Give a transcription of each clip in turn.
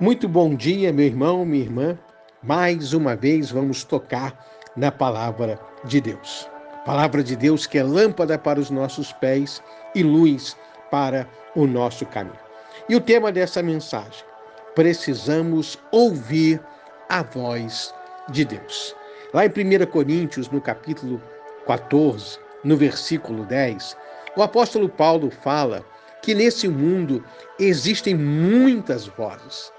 Muito bom dia, meu irmão, minha irmã. Mais uma vez vamos tocar na palavra de Deus. Palavra de Deus que é lâmpada para os nossos pés e luz para o nosso caminho. E o tema dessa mensagem: precisamos ouvir a voz de Deus. Lá em 1 Coríntios, no capítulo 14, no versículo 10, o apóstolo Paulo fala que nesse mundo existem muitas vozes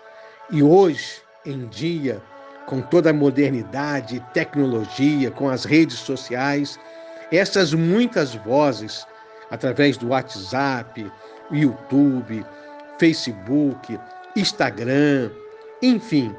e hoje em dia, com toda a modernidade, tecnologia, com as redes sociais, essas muitas vozes, através do WhatsApp, YouTube, Facebook, Instagram, enfim,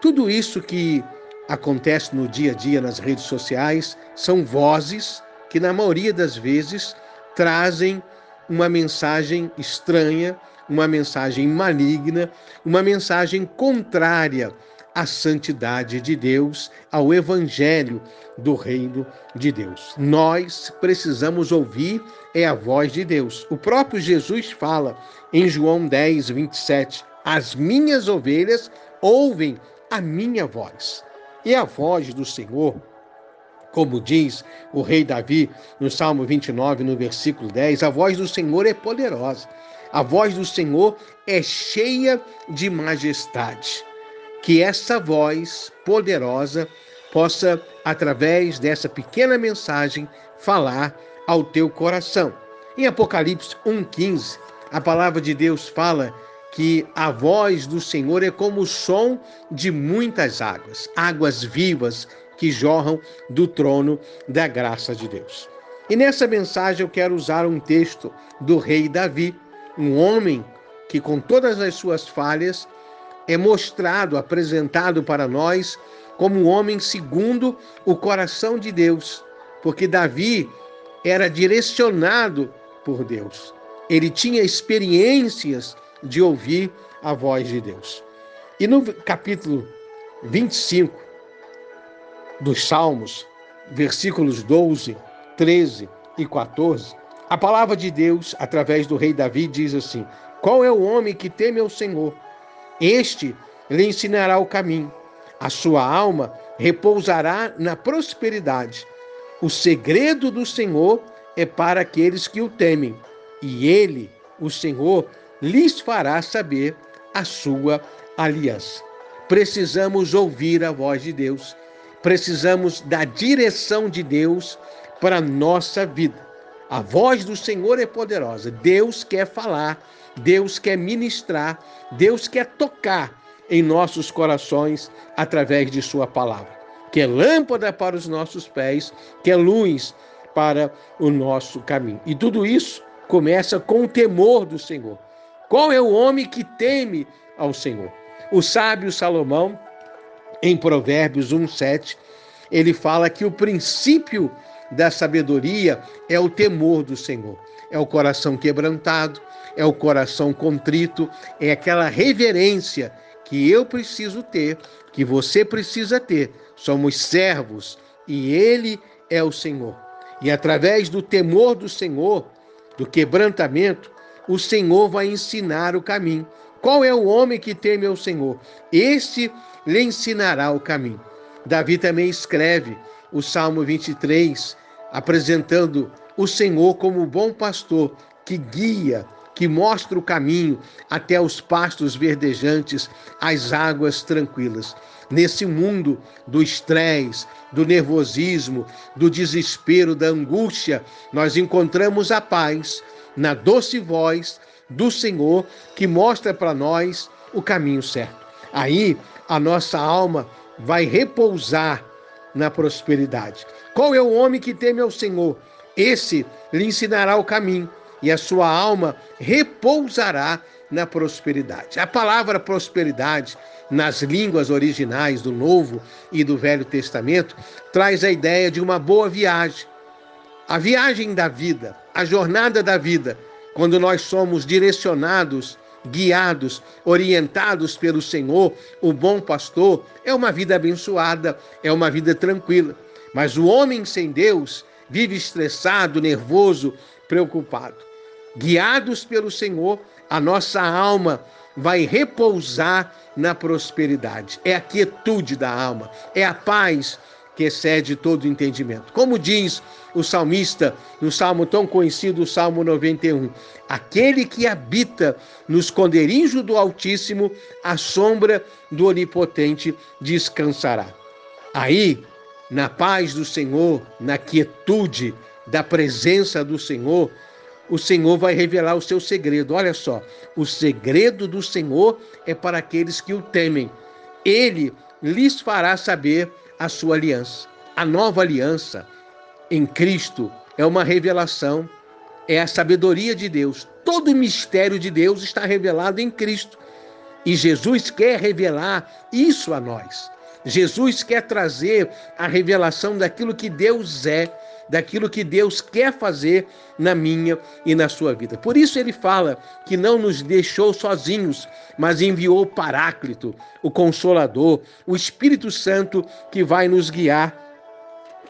tudo isso que acontece no dia a dia nas redes sociais são vozes que, na maioria das vezes, trazem uma mensagem estranha, uma mensagem maligna, uma mensagem contrária à santidade de Deus, ao evangelho do reino de Deus. Nós precisamos ouvir é a voz de Deus. O próprio Jesus fala em João 10, 27, as minhas ovelhas ouvem a minha voz. E a voz do Senhor como diz o rei Davi no Salmo 29, no versículo 10, a voz do Senhor é poderosa. A voz do Senhor é cheia de majestade. Que essa voz poderosa possa, através dessa pequena mensagem, falar ao teu coração. Em Apocalipse 1,15, a palavra de Deus fala que a voz do Senhor é como o som de muitas águas, águas vivas que jorram do trono da graça de Deus. E nessa mensagem eu quero usar um texto do rei Davi, um homem que, com todas as suas falhas, é mostrado, apresentado para nós como um homem segundo o coração de Deus, porque Davi era direcionado por Deus. Ele tinha experiências de ouvir a voz de Deus. E no capítulo 25 dos Salmos, versículos 12, 13 e 14, a palavra de Deus, através do rei Davi, diz assim: Qual é o homem que teme ao Senhor? Este lhe ensinará o caminho. A sua alma repousará na prosperidade. O segredo do Senhor é para aqueles que o temem, e ele, o Senhor, lhes fará saber a sua aliança. Precisamos ouvir a voz de Deus, precisamos da direção de Deus para a nossa vida. A voz do Senhor é poderosa. Deus quer falar, Deus quer ministrar, Deus quer tocar em nossos corações através de Sua palavra, que é lâmpada para os nossos pés, que é luz para o nosso caminho. E tudo isso começa com o temor do Senhor. Qual é o homem que teme ao Senhor? O sábio Salomão, em Provérbios 1,7, ele fala que o princípio da sabedoria é o temor do Senhor, é o coração quebrantado, é o coração contrito, é aquela reverência que eu preciso ter, que você precisa ter. Somos servos e Ele é o Senhor. E através do temor do Senhor, do quebrantamento, o Senhor vai ensinar o caminho. Qual é o homem que teme ao Senhor? Este lhe ensinará o caminho. Davi também escreve o Salmo 23, apresentando o Senhor como o bom pastor que guia, que mostra o caminho até os pastos verdejantes, as águas tranquilas. Nesse mundo do estresse, do nervosismo, do desespero, da angústia, nós encontramos a paz na doce voz do Senhor que mostra para nós o caminho certo. Aí a nossa alma vai repousar na prosperidade. Qual é o homem que teme ao Senhor? Esse lhe ensinará o caminho e a sua alma repousará na prosperidade. A palavra prosperidade, nas línguas originais do Novo e do Velho Testamento, traz a ideia de uma boa viagem. A viagem da vida, a jornada da vida, quando nós somos direcionados guiados, orientados pelo Senhor, o bom pastor, é uma vida abençoada, é uma vida tranquila. Mas o homem sem Deus vive estressado, nervoso, preocupado. Guiados pelo Senhor, a nossa alma vai repousar na prosperidade. É a quietude da alma, é a paz que excede todo entendimento. Como diz o salmista no salmo tão conhecido, o Salmo 91, aquele que habita no esconderijo do Altíssimo, a sombra do Onipotente descansará. Aí, na paz do Senhor, na quietude da presença do Senhor, o Senhor vai revelar o seu segredo. Olha só, o segredo do Senhor é para aqueles que o temem. Ele lhes fará saber a sua aliança. A nova aliança em Cristo é uma revelação, é a sabedoria de Deus. Todo o mistério de Deus está revelado em Cristo. E Jesus quer revelar isso a nós. Jesus quer trazer a revelação daquilo que Deus é daquilo que Deus quer fazer na minha e na sua vida. Por isso ele fala que não nos deixou sozinhos, mas enviou o Paráclito, o Consolador, o Espírito Santo que vai nos guiar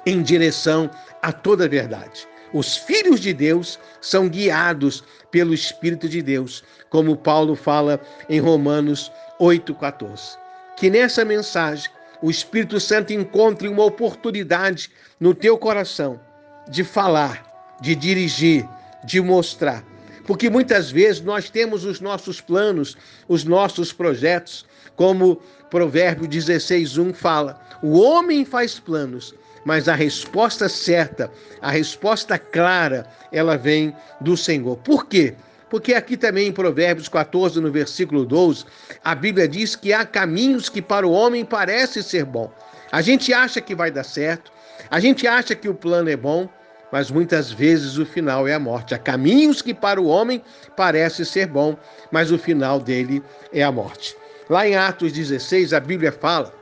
em direção a toda a verdade. Os filhos de Deus são guiados pelo Espírito de Deus, como Paulo fala em Romanos 8,14. Que nessa mensagem o Espírito Santo encontre uma oportunidade no teu coração de falar, de dirigir, de mostrar. Porque muitas vezes nós temos os nossos planos, os nossos projetos, como Provérbio 16:1 fala: "O homem faz planos, mas a resposta certa, a resposta clara, ela vem do Senhor". Por quê? Porque aqui também em Provérbios 14, no versículo 12, a Bíblia diz que há caminhos que para o homem parece ser bom. A gente acha que vai dar certo, a gente acha que o plano é bom, mas muitas vezes o final é a morte. Há caminhos que para o homem parece ser bom, mas o final dele é a morte. Lá em Atos 16, a Bíblia fala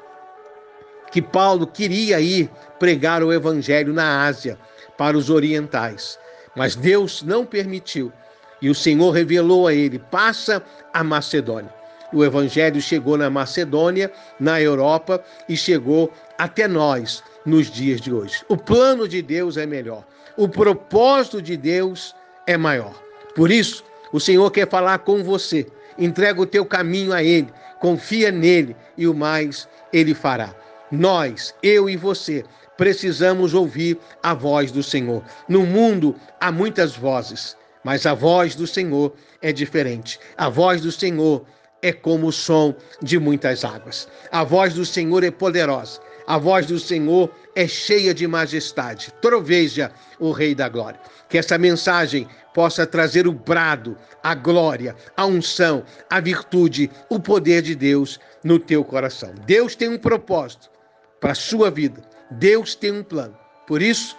que Paulo queria ir pregar o evangelho na Ásia para os orientais, mas Deus não permitiu. E o Senhor revelou a ele: passa a Macedônia. O evangelho chegou na Macedônia, na Europa e chegou até nós nos dias de hoje. O plano de Deus é melhor o propósito de Deus é maior. Por isso, o Senhor quer falar com você. Entrega o teu caminho a Ele, confia nele e o mais Ele fará. Nós, eu e você, precisamos ouvir a voz do Senhor. No mundo há muitas vozes, mas a voz do Senhor é diferente. A voz do Senhor é como o som de muitas águas. A voz do Senhor é poderosa. A voz do Senhor é cheia de majestade. Troveja o Rei da Glória. Que essa mensagem possa trazer o brado, a glória, a unção, a virtude, o poder de Deus no teu coração. Deus tem um propósito para a sua vida. Deus tem um plano. Por isso,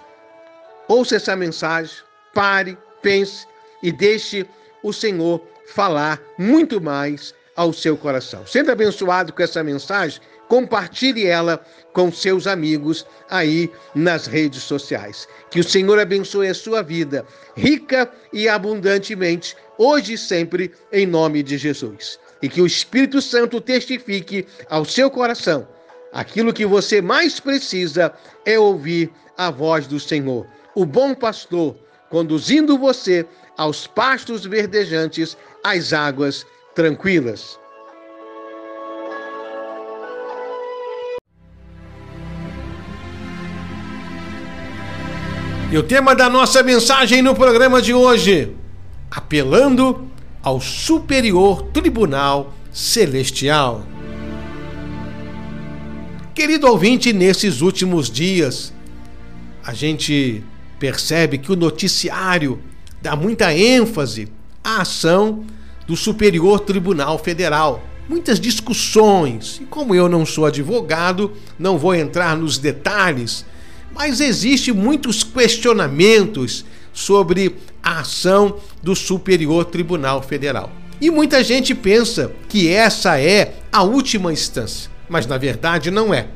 ouça essa mensagem, pare, pense e deixe o Senhor falar muito mais ao seu coração. Sendo abençoado com essa mensagem, compartilhe ela com seus amigos aí nas redes sociais. Que o Senhor abençoe a sua vida, rica e abundantemente, hoje e sempre, em nome de Jesus. E que o Espírito Santo testifique ao seu coração. Aquilo que você mais precisa é ouvir a voz do Senhor, o bom pastor, conduzindo você aos pastos verdejantes, às águas tranquilas. E o tema da nossa mensagem no programa de hoje: apelando ao superior tribunal celestial. Querido ouvinte, nesses últimos dias, a gente percebe que o noticiário dá muita ênfase à ação do Superior Tribunal Federal. Muitas discussões, e como eu não sou advogado, não vou entrar nos detalhes mas existe muitos questionamentos sobre a ação do Superior Tribunal Federal. E muita gente pensa que essa é a última instância, mas na verdade não é.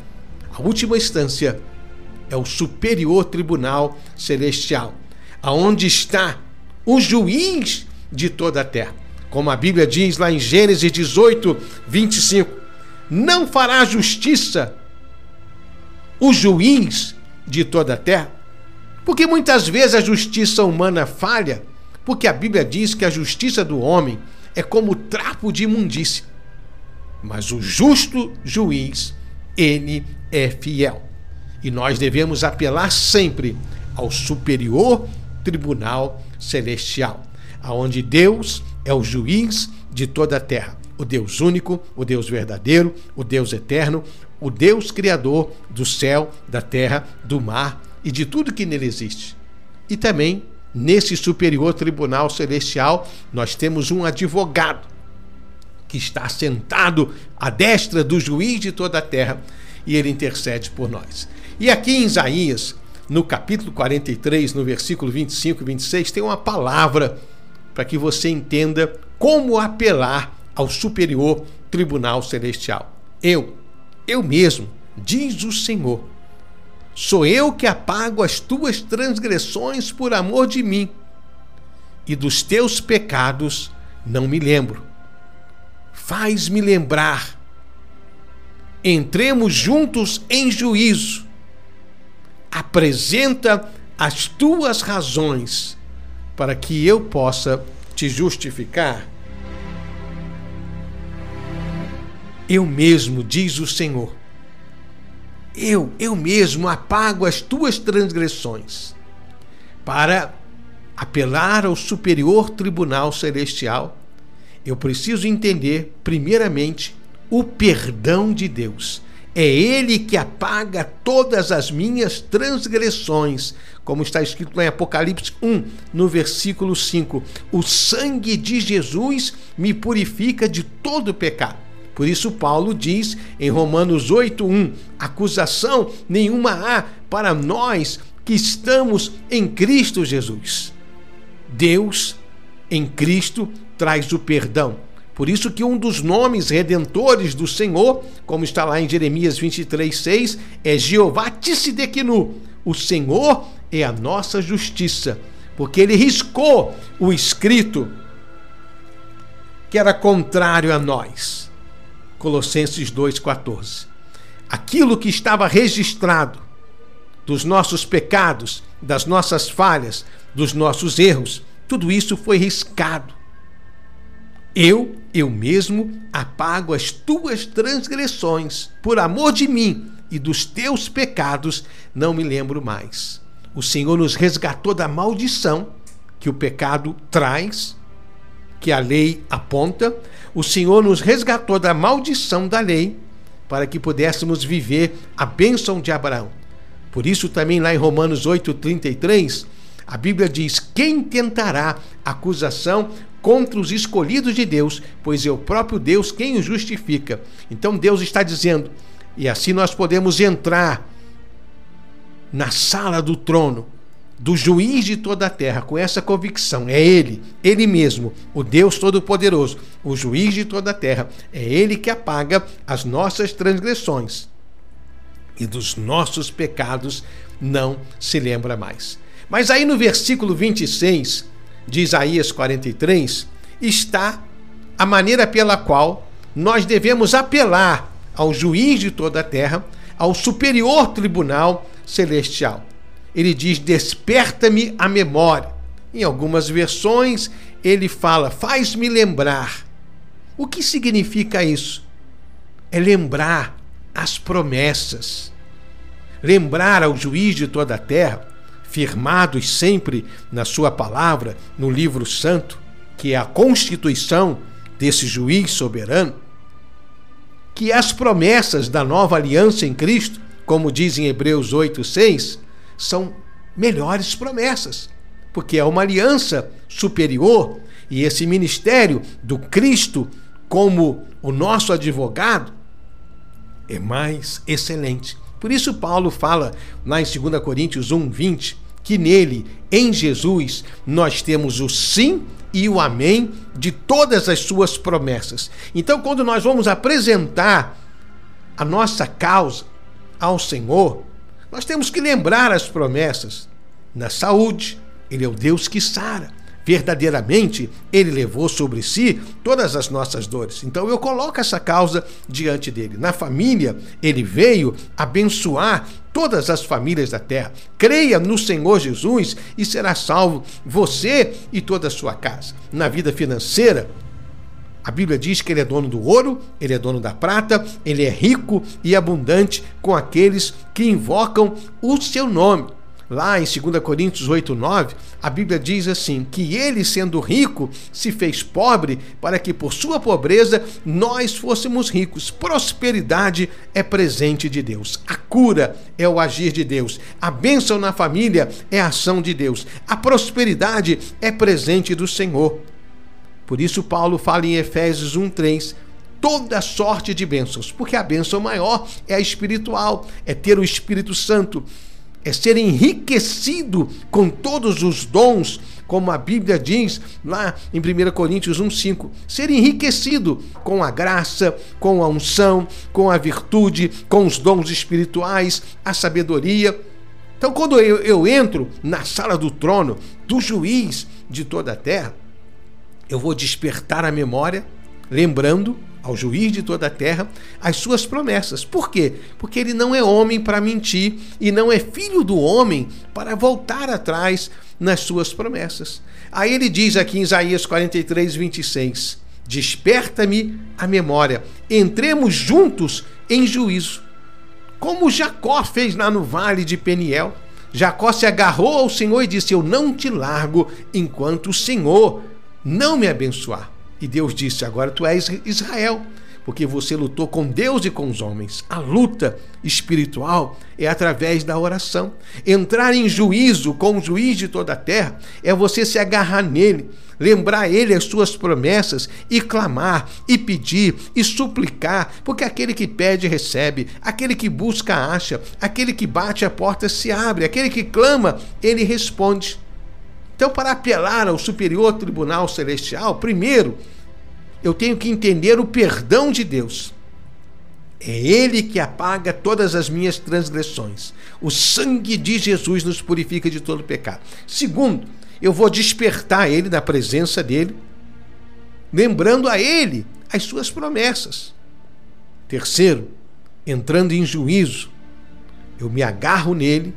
A última instância é o Superior Tribunal Celestial, aonde está o juiz de toda a terra. Como a Bíblia diz lá em Gênesis 18, 25: Não fará justiça o juiz de toda a terra? Porque muitas vezes a justiça humana falha, porque a Bíblia diz que a justiça do homem é como trapo de imundícia. Mas o justo juiz, ele é fiel. E nós devemos apelar sempre ao superior tribunal celestial, aonde Deus é o juiz de toda a terra, o Deus único, o Deus verdadeiro, o Deus eterno, o Deus criador do céu, da terra, do mar e de tudo que nele existe. E também nesse superior tribunal celestial nós temos um advogado que está sentado à destra do juiz de toda a terra e ele intercede por nós. E aqui em Isaías, no capítulo 43, no versículo 25 e 26, tem uma palavra para que você entenda como apelar ao superior tribunal celestial. Eu, eu mesmo, diz o Senhor, sou eu que apago as tuas transgressões por amor de mim, e dos teus pecados não me lembro. Faz-me lembrar. Entremos juntos em juízo. Apresenta as tuas razões para que eu possa te justificar? Eu mesmo, diz o Senhor, eu, eu mesmo apago as tuas transgressões para apelar ao superior tribunal celestial. Eu preciso entender, primeiramente, o perdão de Deus é Ele que apaga todas as minhas transgressões, como está escrito em Apocalipse 1, no versículo 5. O sangue de Jesus me purifica de todo pecado. Por isso, Paulo diz em Romanos 8:1: acusação nenhuma há para nós que estamos em Cristo Jesus. Deus, em Cristo, traz o perdão por isso que um dos nomes redentores do Senhor, como está lá em Jeremias 23, 6, é Jeová Tissidekinu. O Senhor é a nossa justiça, porque ele riscou o escrito que era contrário a nós. Colossenses 2,14. Aquilo que estava registrado dos nossos pecados, das nossas falhas, dos nossos erros, tudo isso foi riscado eu, eu mesmo, apago as tuas transgressões, por amor de mim e dos teus pecados, não me lembro mais. O Senhor nos resgatou da maldição que o pecado traz, que a lei aponta. O Senhor nos resgatou da maldição da lei para que pudéssemos viver a bênção de Abraão. Por isso, também lá em Romanos 8,33, a Bíblia diz: Quem tentará acusação contra os escolhidos de Deus, pois é o próprio Deus quem os justifica. Então Deus está dizendo, e assim nós podemos entrar na sala do trono do juiz de toda a terra com essa convicção. É Ele, Ele mesmo, o Deus Todo-Poderoso, o juiz de toda a terra. É Ele que apaga as nossas transgressões e dos nossos pecados não se lembra mais. Mas aí no versículo 26, de Isaías 43 está a maneira pela qual nós devemos apelar ao juiz de toda a terra, ao superior tribunal celestial. Ele diz: Desperta-me a memória. Em algumas versões, ele fala: Faz-me lembrar. O que significa isso? É lembrar as promessas. Lembrar ao juiz de toda a terra firmados sempre na Sua palavra, no livro santo, que é a constituição desse juiz soberano, que as promessas da nova aliança em Cristo, como diz em Hebreus 8:6, são melhores promessas, porque é uma aliança superior e esse ministério do Cristo como o nosso advogado é mais excelente. Por isso Paulo fala lá em 2 Coríntios 1:20 que nele, em Jesus, nós temos o sim e o amém de todas as suas promessas. Então, quando nós vamos apresentar a nossa causa ao Senhor, nós temos que lembrar as promessas. Na saúde, Ele é o Deus que sara. Verdadeiramente, Ele levou sobre si todas as nossas dores. Então eu coloco essa causa diante dele. Na família, Ele veio abençoar todas as famílias da terra. Creia no Senhor Jesus e será salvo você e toda a sua casa. Na vida financeira, A Bíblia diz que ele é dono do ouro, ele é dono da prata, ele é rico e abundante com aqueles que invocam o seu nome. Lá em 2 Coríntios 8, 9, a Bíblia diz assim: que ele, sendo rico, se fez pobre para que por sua pobreza nós fôssemos ricos. Prosperidade é presente de Deus. A cura é o agir de Deus. A bênção na família é a ação de Deus. A prosperidade é presente do Senhor. Por isso, Paulo fala em Efésios 1, 3 toda sorte de bênçãos, porque a bênção maior é a espiritual, é ter o Espírito Santo é ser enriquecido com todos os dons, como a Bíblia diz lá em 1 Coríntios 1,5. Ser enriquecido com a graça, com a unção, com a virtude, com os dons espirituais, a sabedoria. Então, quando eu, eu entro na sala do trono do juiz de toda a terra, eu vou despertar a memória, lembrando ao juiz de toda a terra as suas promessas. Por quê? Porque ele não é homem para mentir e não é filho do homem para voltar atrás nas suas promessas. Aí ele diz aqui em Isaías 43, 26: Desperta-me a memória, entremos juntos em juízo. Como Jacó fez lá no vale de Peniel. Jacó se agarrou ao Senhor e disse: Eu não te largo enquanto o Senhor não me abençoar. E Deus disse: Agora tu és Israel, porque você lutou com Deus e com os homens. A luta espiritual é através da oração. Entrar em juízo com o juiz de toda a terra é você se agarrar nele, lembrar ele as suas promessas e clamar, e pedir, e suplicar, porque aquele que pede recebe, aquele que busca acha, aquele que bate a porta se abre, aquele que clama, ele responde. Então, para apelar ao superior tribunal celestial, primeiro, eu tenho que entender o perdão de Deus. É Ele que apaga todas as minhas transgressões. O sangue de Jesus nos purifica de todo pecado. Segundo, eu vou despertar Ele na presença dEle, lembrando a Ele as suas promessas. Terceiro, entrando em juízo, eu me agarro nele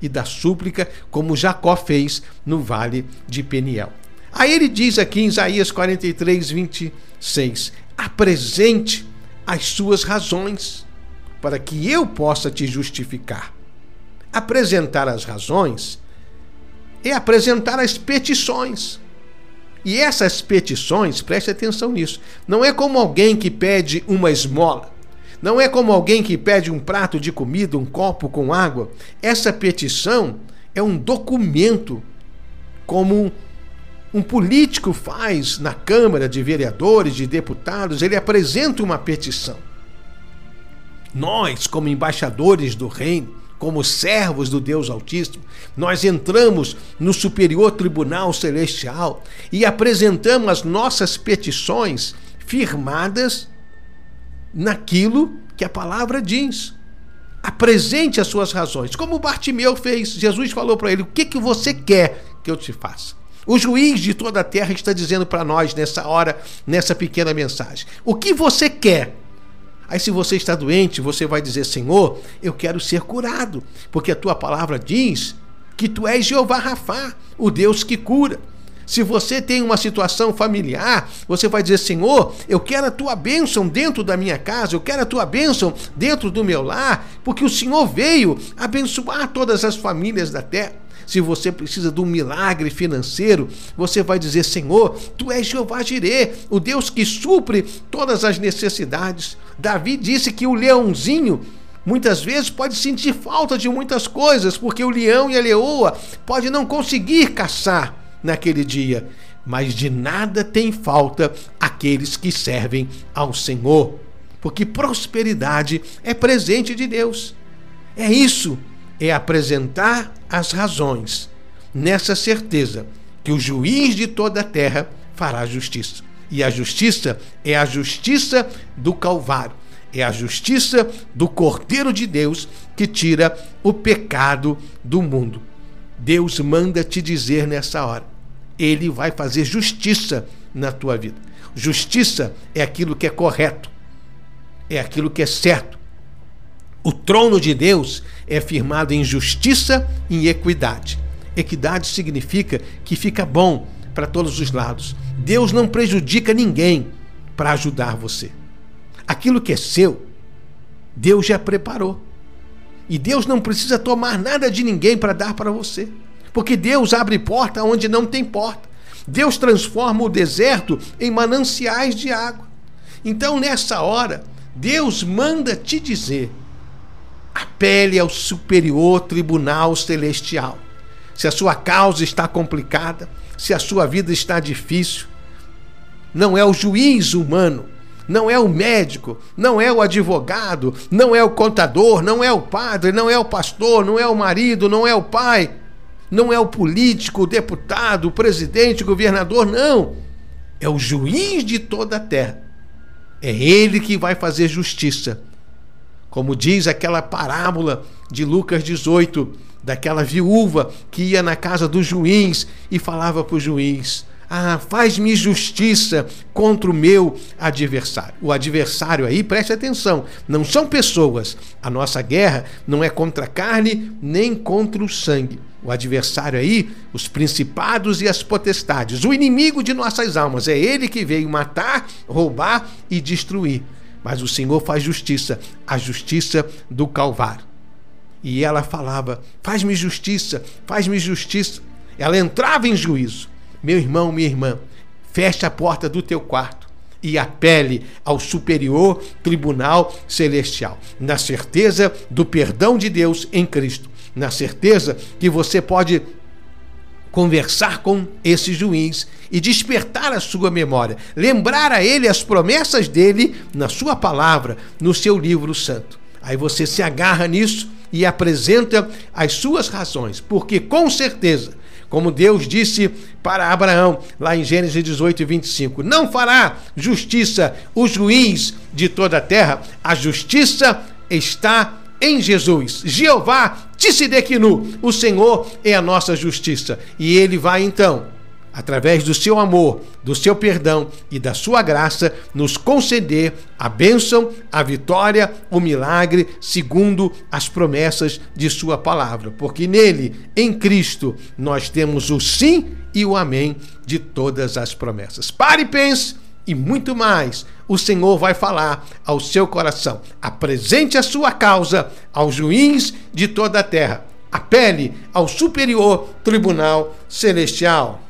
e da súplica, como Jacó fez no vale de Peniel. Aí ele diz aqui em Isaías 43, 26: apresente as suas razões, para que eu possa te justificar. Apresentar as razões é apresentar as petições. E essas petições, preste atenção nisso, não é como alguém que pede uma esmola. Não é como alguém que pede um prato de comida, um copo com água. Essa petição é um documento, como um político faz na Câmara de Vereadores, de deputados, ele apresenta uma petição. Nós, como embaixadores do reino, como servos do Deus Altíssimo, nós entramos no superior tribunal celestial e apresentamos as nossas petições firmadas naquilo que a palavra diz. Apresente as suas razões, como Bartimeu fez. Jesus falou para ele: O que, que você quer que eu te faça? O juiz de toda a terra está dizendo para nós nessa hora, nessa pequena mensagem: O que você quer? Aí, se você está doente, você vai dizer: Senhor, eu quero ser curado, porque a tua palavra diz que tu és Jeová Rafá, o Deus que cura. Se você tem uma situação familiar, você vai dizer: Senhor, eu quero a tua bênção dentro da minha casa, eu quero a tua bênção dentro do meu lar, porque o Senhor veio abençoar todas as famílias da terra. Se você precisa de um milagre financeiro, você vai dizer: Senhor, tu és Jeová Jirê, o Deus que supre todas as necessidades. Davi disse que o leãozinho muitas vezes pode sentir falta de muitas coisas, porque o leão e a leoa pode não conseguir caçar naquele dia, mas de nada tem falta aqueles que servem ao Senhor, porque prosperidade é presente de Deus. É isso, é apresentar as razões, nessa certeza que o juiz de toda a terra fará justiça. E a justiça é a justiça do Calvário, é a justiça do Cordeiro de Deus que tira o pecado do mundo. Deus manda te dizer nessa hora: Ele vai fazer justiça na tua vida. Justiça é aquilo que é correto, é aquilo que é certo. O trono de Deus é firmado em justiça e em equidade. Equidade significa que fica bom para todos os lados. Deus não prejudica ninguém para ajudar você. Aquilo que é seu, Deus já preparou. E Deus não precisa tomar nada de ninguém para dar para você. Porque Deus abre porta onde não tem porta. Deus transforma o deserto em mananciais de água. Então, nessa hora, Deus manda te dizer: apele ao superior tribunal celestial. Se a sua causa está complicada, se a sua vida está difícil, não é o juiz humano, não é o médico, não é o advogado, não é o contador, não é o padre, não é o pastor, não é o marido, não é o pai, não é o político, o deputado, o presidente, o governador, não. É o juiz de toda a terra. É ele que vai fazer justiça. Como diz aquela parábola de Lucas 18, daquela viúva que ia na casa do juiz e falava para o juiz: ah, faz-me justiça contra o meu adversário. O adversário aí, preste atenção, não são pessoas. A nossa guerra não é contra a carne nem contra o sangue. O adversário aí, os principados e as potestades, o inimigo de nossas almas, é ele que veio matar, roubar e destruir. Mas o Senhor faz justiça, a justiça do Calvário. E ela falava: faz-me justiça, faz-me justiça. Ela entrava em juízo meu irmão, minha irmã, feche a porta do teu quarto e apele ao superior tribunal celestial, na certeza do perdão de Deus em Cristo, na certeza que você pode conversar com esse juiz e despertar a sua memória, lembrar a ele as promessas dele na sua palavra, no seu livro santo. Aí você se agarra nisso e apresenta as suas razões, porque com certeza como Deus disse para Abraão, lá em Gênesis 18 e 25: Não fará justiça o juiz de toda a terra, a justiça está em Jesus. Jeová Tissidekinu, o Senhor é a nossa justiça. E ele vai então através do seu amor, do seu perdão e da sua graça, nos conceder a bênção, a vitória, o milagre, segundo as promessas de Sua palavra. Porque nele, em Cristo, nós temos o sim e o amém de todas as promessas. Pare e pense e muito mais. O Senhor vai falar ao seu coração. Apresente a sua causa ao juiz de toda a terra. Apele ao superior tribunal celestial.